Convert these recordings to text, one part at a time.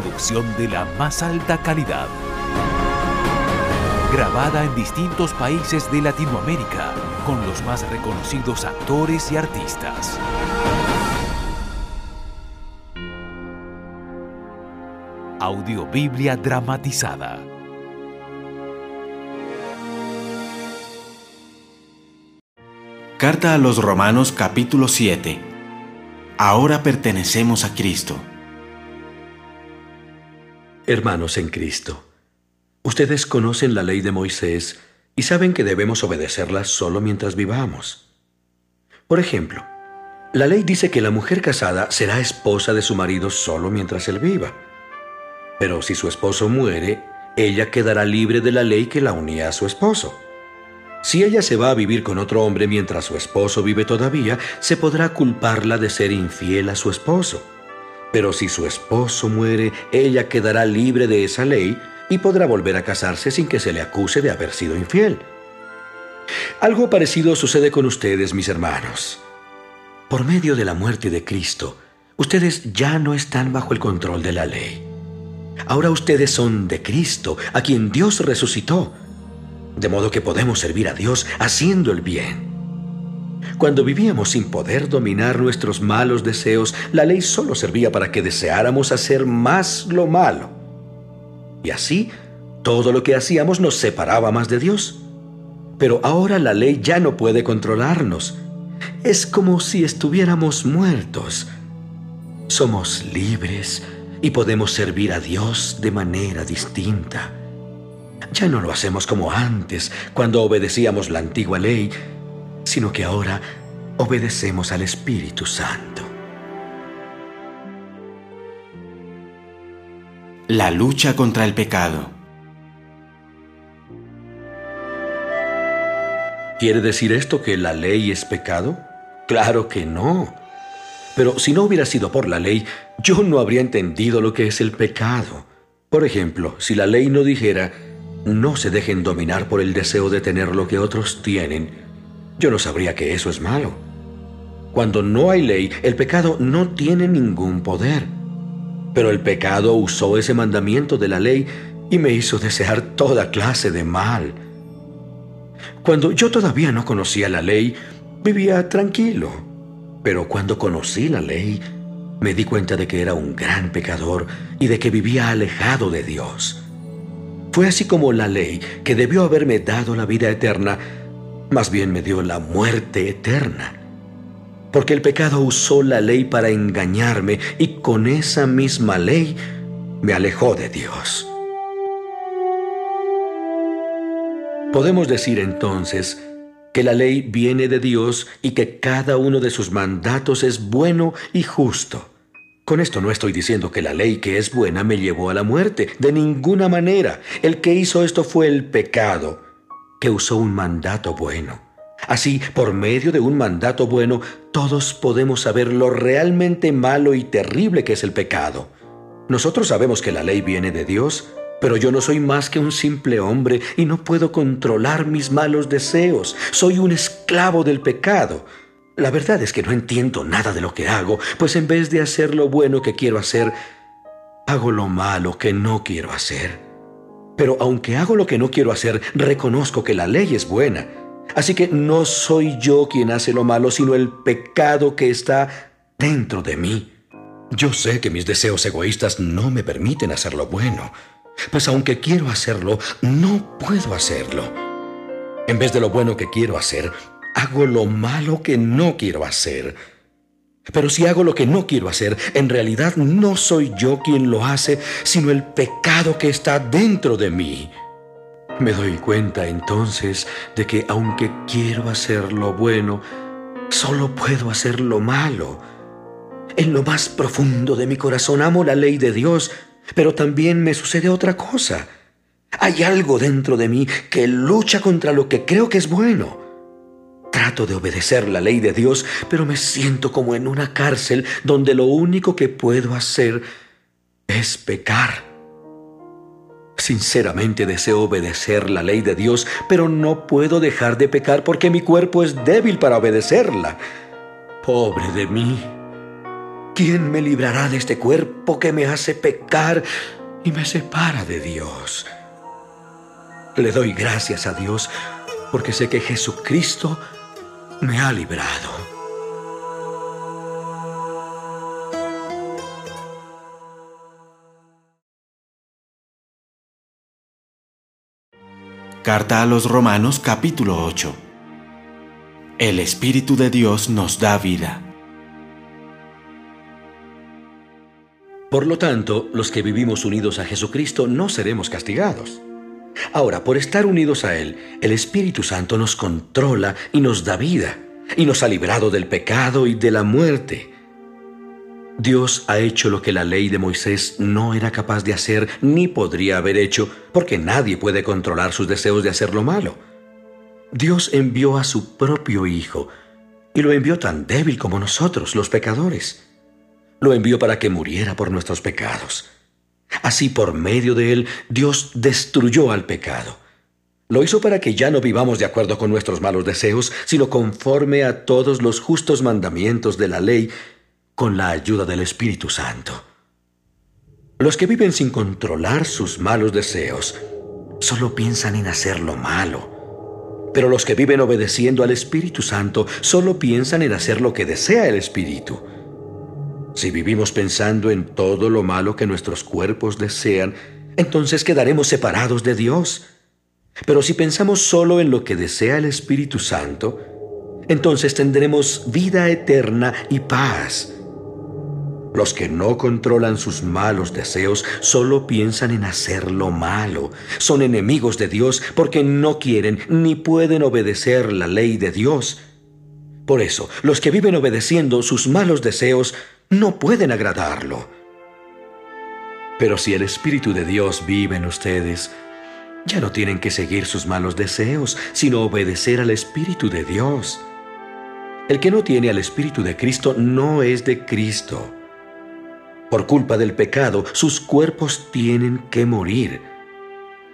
Producción de la más alta calidad. Grabada en distintos países de Latinoamérica con los más reconocidos actores y artistas. Audiobiblia dramatizada. Carta a los Romanos capítulo 7. Ahora pertenecemos a Cristo. Hermanos en Cristo, ustedes conocen la ley de Moisés y saben que debemos obedecerla solo mientras vivamos. Por ejemplo, la ley dice que la mujer casada será esposa de su marido solo mientras él viva. Pero si su esposo muere, ella quedará libre de la ley que la unía a su esposo. Si ella se va a vivir con otro hombre mientras su esposo vive todavía, se podrá culparla de ser infiel a su esposo. Pero si su esposo muere, ella quedará libre de esa ley y podrá volver a casarse sin que se le acuse de haber sido infiel. Algo parecido sucede con ustedes, mis hermanos. Por medio de la muerte de Cristo, ustedes ya no están bajo el control de la ley. Ahora ustedes son de Cristo, a quien Dios resucitó, de modo que podemos servir a Dios haciendo el bien. Cuando vivíamos sin poder dominar nuestros malos deseos, la ley solo servía para que deseáramos hacer más lo malo. Y así, todo lo que hacíamos nos separaba más de Dios. Pero ahora la ley ya no puede controlarnos. Es como si estuviéramos muertos. Somos libres y podemos servir a Dios de manera distinta. Ya no lo hacemos como antes, cuando obedecíamos la antigua ley sino que ahora obedecemos al Espíritu Santo. La lucha contra el pecado. ¿Quiere decir esto que la ley es pecado? Claro que no. Pero si no hubiera sido por la ley, yo no habría entendido lo que es el pecado. Por ejemplo, si la ley no dijera, no se dejen dominar por el deseo de tener lo que otros tienen, yo no sabría que eso es malo. Cuando no hay ley, el pecado no tiene ningún poder. Pero el pecado usó ese mandamiento de la ley y me hizo desear toda clase de mal. Cuando yo todavía no conocía la ley, vivía tranquilo. Pero cuando conocí la ley, me di cuenta de que era un gran pecador y de que vivía alejado de Dios. Fue así como la ley, que debió haberme dado la vida eterna, más bien me dio la muerte eterna. Porque el pecado usó la ley para engañarme y con esa misma ley me alejó de Dios. Podemos decir entonces que la ley viene de Dios y que cada uno de sus mandatos es bueno y justo. Con esto no estoy diciendo que la ley que es buena me llevó a la muerte, de ninguna manera. El que hizo esto fue el pecado usó un mandato bueno. Así, por medio de un mandato bueno, todos podemos saber lo realmente malo y terrible que es el pecado. Nosotros sabemos que la ley viene de Dios, pero yo no soy más que un simple hombre y no puedo controlar mis malos deseos. Soy un esclavo del pecado. La verdad es que no entiendo nada de lo que hago, pues en vez de hacer lo bueno que quiero hacer, hago lo malo que no quiero hacer. Pero aunque hago lo que no quiero hacer, reconozco que la ley es buena. Así que no soy yo quien hace lo malo, sino el pecado que está dentro de mí. Yo sé que mis deseos egoístas no me permiten hacer lo bueno, pues aunque quiero hacerlo, no puedo hacerlo. En vez de lo bueno que quiero hacer, hago lo malo que no quiero hacer. Pero si hago lo que no quiero hacer, en realidad no soy yo quien lo hace, sino el pecado que está dentro de mí. Me doy cuenta entonces de que aunque quiero hacer lo bueno, solo puedo hacer lo malo. En lo más profundo de mi corazón amo la ley de Dios, pero también me sucede otra cosa. Hay algo dentro de mí que lucha contra lo que creo que es bueno. Trato de obedecer la ley de Dios, pero me siento como en una cárcel donde lo único que puedo hacer es pecar. Sinceramente deseo obedecer la ley de Dios, pero no puedo dejar de pecar porque mi cuerpo es débil para obedecerla. Pobre de mí. ¿Quién me librará de este cuerpo que me hace pecar y me separa de Dios? Le doy gracias a Dios porque sé que Jesucristo me ha librado. Carta a los Romanos capítulo 8 El Espíritu de Dios nos da vida. Por lo tanto, los que vivimos unidos a Jesucristo no seremos castigados. Ahora, por estar unidos a Él, el Espíritu Santo nos controla y nos da vida, y nos ha librado del pecado y de la muerte. Dios ha hecho lo que la ley de Moisés no era capaz de hacer ni podría haber hecho, porque nadie puede controlar sus deseos de hacer lo malo. Dios envió a su propio Hijo, y lo envió tan débil como nosotros, los pecadores. Lo envió para que muriera por nuestros pecados. Así por medio de él Dios destruyó al pecado. Lo hizo para que ya no vivamos de acuerdo con nuestros malos deseos, sino conforme a todos los justos mandamientos de la ley, con la ayuda del Espíritu Santo. Los que viven sin controlar sus malos deseos solo piensan en hacer lo malo. Pero los que viven obedeciendo al Espíritu Santo solo piensan en hacer lo que desea el Espíritu. Si vivimos pensando en todo lo malo que nuestros cuerpos desean, entonces quedaremos separados de Dios. Pero si pensamos solo en lo que desea el Espíritu Santo, entonces tendremos vida eterna y paz. Los que no controlan sus malos deseos solo piensan en hacer lo malo. Son enemigos de Dios porque no quieren ni pueden obedecer la ley de Dios. Por eso, los que viven obedeciendo sus malos deseos no pueden agradarlo. Pero si el Espíritu de Dios vive en ustedes, ya no tienen que seguir sus malos deseos, sino obedecer al Espíritu de Dios. El que no tiene al Espíritu de Cristo no es de Cristo. Por culpa del pecado, sus cuerpos tienen que morir.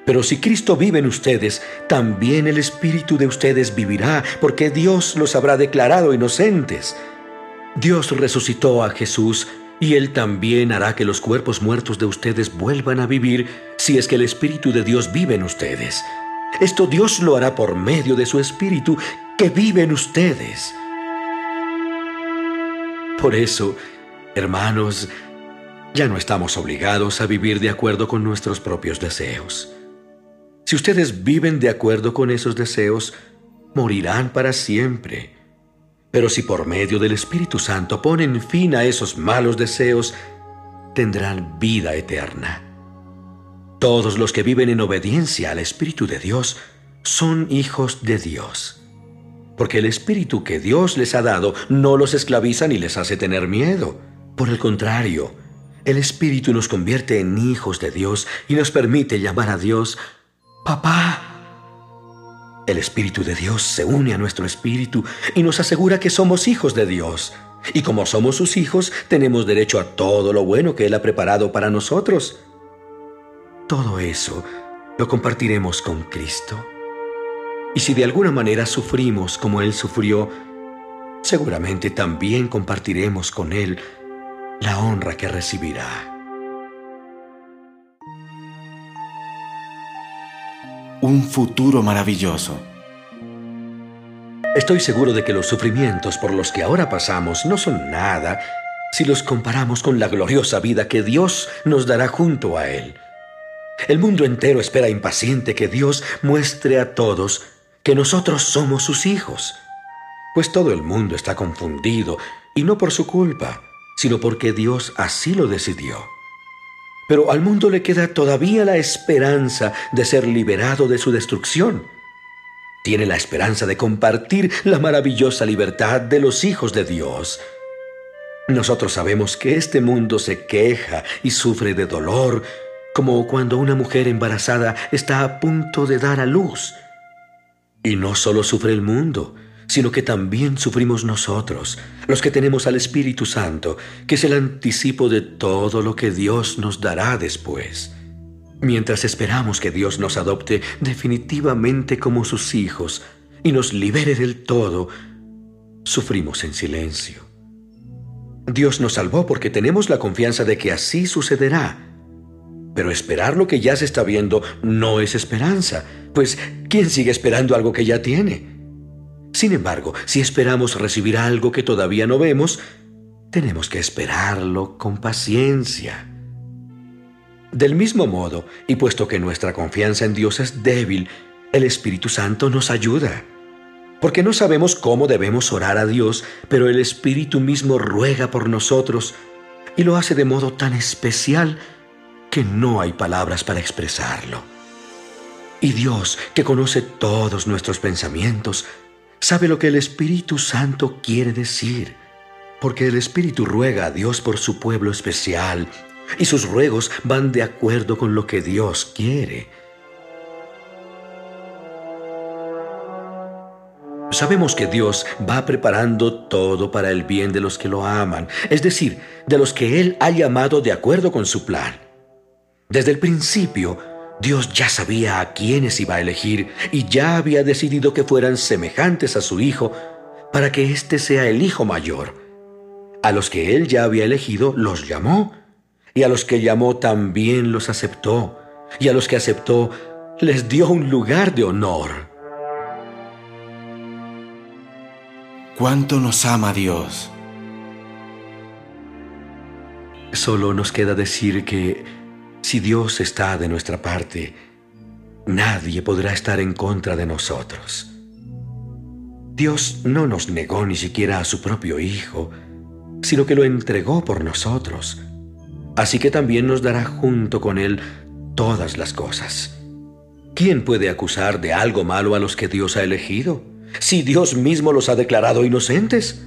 Pero si Cristo vive en ustedes, también el Espíritu de ustedes vivirá, porque Dios los habrá declarado inocentes. Dios resucitó a Jesús y Él también hará que los cuerpos muertos de ustedes vuelvan a vivir si es que el Espíritu de Dios vive en ustedes. Esto Dios lo hará por medio de su Espíritu que vive en ustedes. Por eso, hermanos, ya no estamos obligados a vivir de acuerdo con nuestros propios deseos. Si ustedes viven de acuerdo con esos deseos, morirán para siempre. Pero si por medio del Espíritu Santo ponen fin a esos malos deseos, tendrán vida eterna. Todos los que viven en obediencia al Espíritu de Dios son hijos de Dios. Porque el Espíritu que Dios les ha dado no los esclaviza ni les hace tener miedo. Por el contrario, el Espíritu nos convierte en hijos de Dios y nos permite llamar a Dios Papá. El Espíritu de Dios se une a nuestro espíritu y nos asegura que somos hijos de Dios. Y como somos sus hijos, tenemos derecho a todo lo bueno que Él ha preparado para nosotros. Todo eso lo compartiremos con Cristo. Y si de alguna manera sufrimos como Él sufrió, seguramente también compartiremos con Él la honra que recibirá. Un futuro maravilloso. Estoy seguro de que los sufrimientos por los que ahora pasamos no son nada si los comparamos con la gloriosa vida que Dios nos dará junto a Él. El mundo entero espera impaciente que Dios muestre a todos que nosotros somos sus hijos, pues todo el mundo está confundido y no por su culpa, sino porque Dios así lo decidió. Pero al mundo le queda todavía la esperanza de ser liberado de su destrucción. Tiene la esperanza de compartir la maravillosa libertad de los hijos de Dios. Nosotros sabemos que este mundo se queja y sufre de dolor, como cuando una mujer embarazada está a punto de dar a luz. Y no solo sufre el mundo, sino que también sufrimos nosotros, los que tenemos al Espíritu Santo, que es el anticipo de todo lo que Dios nos dará después. Mientras esperamos que Dios nos adopte definitivamente como sus hijos y nos libere del todo, sufrimos en silencio. Dios nos salvó porque tenemos la confianza de que así sucederá. Pero esperar lo que ya se está viendo no es esperanza, pues ¿quién sigue esperando algo que ya tiene? Sin embargo, si esperamos recibir algo que todavía no vemos, tenemos que esperarlo con paciencia. Del mismo modo, y puesto que nuestra confianza en Dios es débil, el Espíritu Santo nos ayuda. Porque no sabemos cómo debemos orar a Dios, pero el Espíritu mismo ruega por nosotros y lo hace de modo tan especial que no hay palabras para expresarlo. Y Dios, que conoce todos nuestros pensamientos, sabe lo que el Espíritu Santo quiere decir, porque el Espíritu ruega a Dios por su pueblo especial, y sus ruegos van de acuerdo con lo que Dios quiere. Sabemos que Dios va preparando todo para el bien de los que lo aman, es decir, de los que Él ha llamado de acuerdo con su plan. Desde el principio, Dios ya sabía a quiénes iba a elegir y ya había decidido que fueran semejantes a su Hijo para que éste sea el Hijo mayor. A los que Él ya había elegido los llamó y a los que llamó también los aceptó y a los que aceptó les dio un lugar de honor. ¿Cuánto nos ama Dios? Solo nos queda decir que si Dios está de nuestra parte, nadie podrá estar en contra de nosotros. Dios no nos negó ni siquiera a su propio Hijo, sino que lo entregó por nosotros. Así que también nos dará junto con Él todas las cosas. ¿Quién puede acusar de algo malo a los que Dios ha elegido? Si Dios mismo los ha declarado inocentes,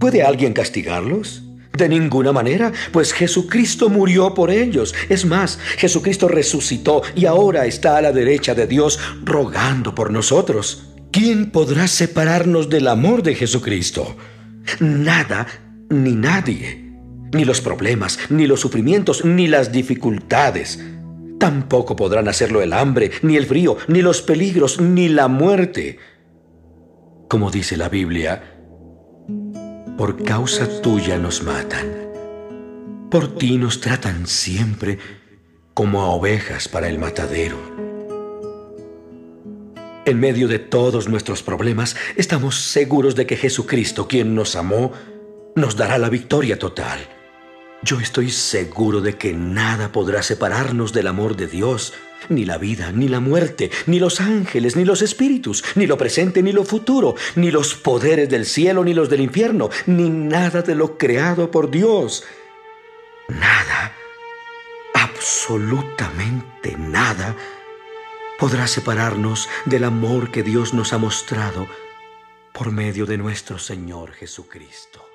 ¿puede alguien castigarlos? De ninguna manera, pues Jesucristo murió por ellos. Es más, Jesucristo resucitó y ahora está a la derecha de Dios rogando por nosotros. ¿Quién podrá separarnos del amor de Jesucristo? Nada ni nadie. Ni los problemas, ni los sufrimientos, ni las dificultades. Tampoco podrán hacerlo el hambre, ni el frío, ni los peligros, ni la muerte. Como dice la Biblia, por causa tuya nos matan. Por ti nos tratan siempre como a ovejas para el matadero. En medio de todos nuestros problemas, estamos seguros de que Jesucristo, quien nos amó, nos dará la victoria total. Yo estoy seguro de que nada podrá separarnos del amor de Dios ni la vida, ni la muerte, ni los ángeles, ni los espíritus, ni lo presente, ni lo futuro, ni los poderes del cielo, ni los del infierno, ni nada de lo creado por Dios. Nada, absolutamente nada, podrá separarnos del amor que Dios nos ha mostrado por medio de nuestro Señor Jesucristo.